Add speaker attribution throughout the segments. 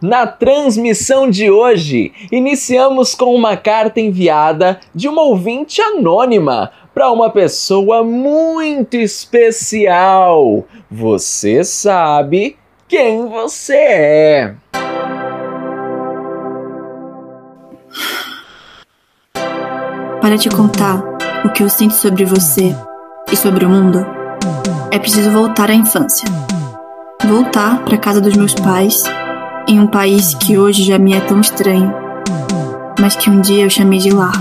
Speaker 1: Na transmissão de hoje, iniciamos com uma carta enviada de uma ouvinte anônima para uma pessoa muito especial. Você sabe quem você é.
Speaker 2: Para te contar o que eu sinto sobre você e sobre o mundo, é preciso voltar à infância. Voltar para casa dos meus pais em um país que hoje já me é tão estranho, mas que um dia eu chamei de lar.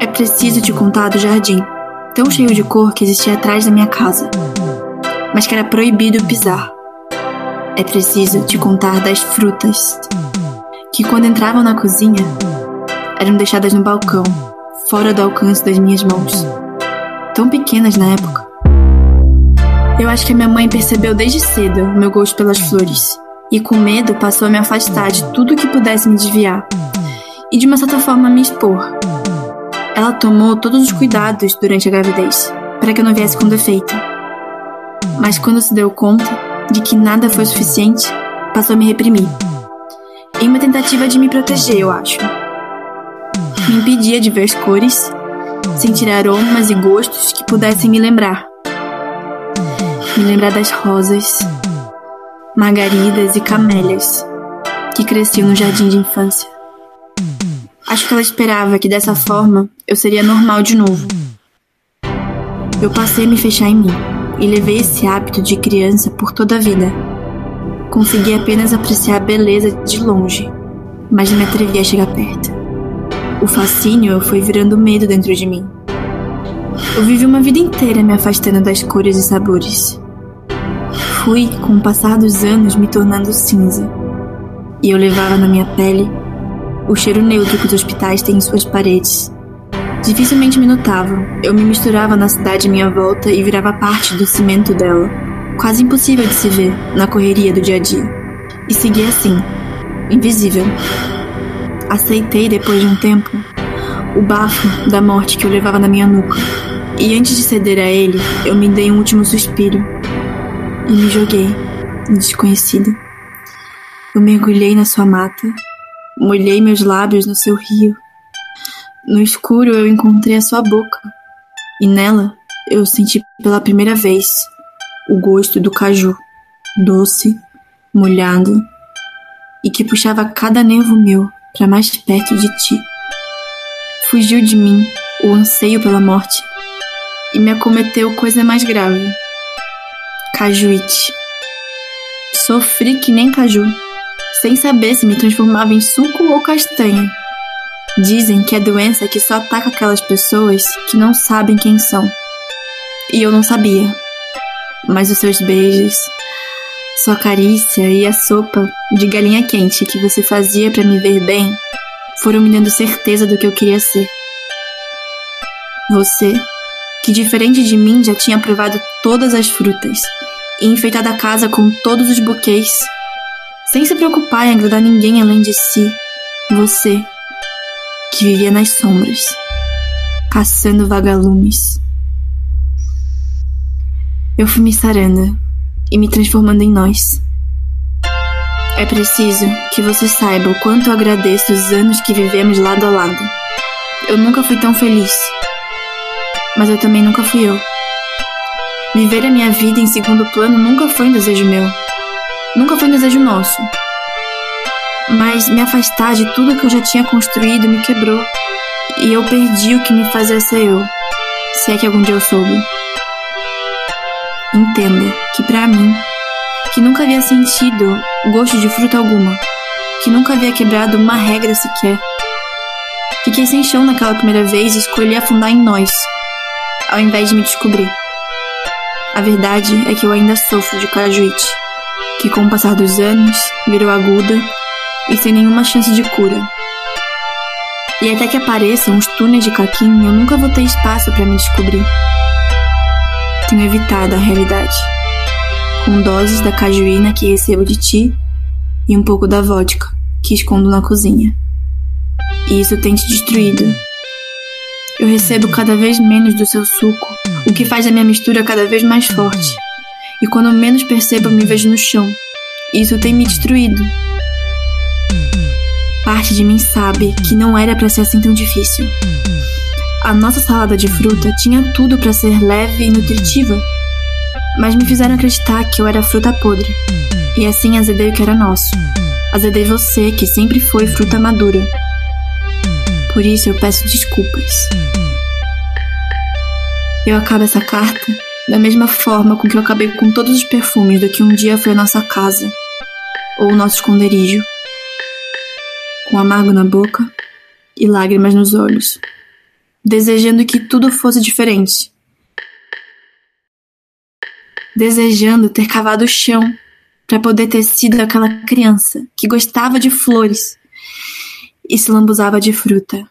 Speaker 2: É preciso te contar do jardim, tão cheio de cor que existia atrás da minha casa, mas que era proibido pisar. É preciso te contar das frutas, que quando entravam na cozinha, eram deixadas no balcão, fora do alcance das minhas mãos, tão pequenas na época. Eu acho que a minha mãe percebeu desde cedo o meu gosto pelas flores e com medo passou a me afastar de tudo que pudesse me desviar e de uma certa forma me expor. Ela tomou todos os cuidados durante a gravidez para que eu não viesse com defeito. Mas quando se deu conta de que nada foi suficiente, passou a me reprimir. Em uma tentativa de me proteger, eu acho. Me impedia de ver as cores, sentir aromas e gostos que pudessem me lembrar. Me lembrar das rosas, margaridas e camélias que cresciam no jardim de infância. Acho que ela esperava que dessa forma eu seria normal de novo. Eu passei a me fechar em mim e levei esse hábito de criança por toda a vida. Consegui apenas apreciar a beleza de longe, mas não me atrevi a chegar perto. O fascínio foi virando medo dentro de mim. Eu vivi uma vida inteira me afastando das cores e sabores fui, com o passar dos anos, me tornando cinza. E eu levava na minha pele o cheiro neutro que os hospitais têm em suas paredes. Dificilmente me notavam. Eu me misturava na cidade à minha volta e virava parte do cimento dela. Quase impossível de se ver na correria do dia a dia. E seguia assim, invisível. Aceitei depois de um tempo o bafo da morte que eu levava na minha nuca. E antes de ceder a ele, eu me dei um último suspiro e me joguei desconhecido. Eu mergulhei na sua mata, molhei meus lábios no seu rio. No escuro eu encontrei a sua boca e nela eu senti pela primeira vez o gosto do caju, doce, molhado e que puxava cada nervo meu para mais perto de ti. Fugiu de mim o anseio pela morte e me acometeu coisa mais grave cajuíte. Sofri que nem caju, sem saber se me transformava em suco ou castanha. Dizem que é doença que só ataca aquelas pessoas que não sabem quem são. E eu não sabia. Mas os seus beijos, sua carícia e a sopa de galinha quente que você fazia para me ver bem foram me dando certeza do que eu queria ser. Você, que diferente de mim já tinha provado todas as frutas e enfeitado a casa com todos os buquês, sem se preocupar em agradar ninguém além de si, você, que vivia nas sombras, caçando vagalumes. Eu fui me sarando e me transformando em nós. É preciso que você saiba o quanto eu agradeço os anos que vivemos lado a lado. Eu nunca fui tão feliz mas eu também nunca fui eu. Viver a minha vida em segundo plano nunca foi um desejo meu. Nunca foi um desejo nosso. Mas me afastar de tudo que eu já tinha construído me quebrou. E eu perdi o que me fazia ser eu. Se é que algum dia eu soube. Entenda que para mim, que nunca havia sentido gosto de fruta alguma, que nunca havia quebrado uma regra sequer, fiquei sem chão naquela primeira vez e escolhi afundar em nós, ao invés de me descobrir. A verdade é que eu ainda sofro de cajuíte, que com o passar dos anos virou aguda e sem nenhuma chance de cura. E até que apareçam os túneis de caquim, eu nunca vou ter espaço para me descobrir. Tenho evitado a realidade, com doses da cajuína que recebo de ti e um pouco da vodka que escondo na cozinha. E isso tem te destruído eu recebo cada vez menos do seu suco, o que faz a minha mistura cada vez mais forte. E quando menos percebo, me vejo no chão. Isso tem me destruído, Parte de mim sabe que não era para ser assim tão difícil. A nossa salada de fruta tinha tudo para ser leve e nutritiva, mas me fizeram acreditar que eu era fruta podre. E assim azedei o que era nosso. Azedei você, que sempre foi fruta madura. Por isso eu peço desculpas. Eu acabo essa carta da mesma forma com que eu acabei com todos os perfumes do que um dia foi a nossa casa ou o nosso esconderijo, com amargo na boca e lágrimas nos olhos desejando que tudo fosse diferente. Desejando ter cavado o chão para poder ter sido aquela criança que gostava de flores e se lambuzava de fruta.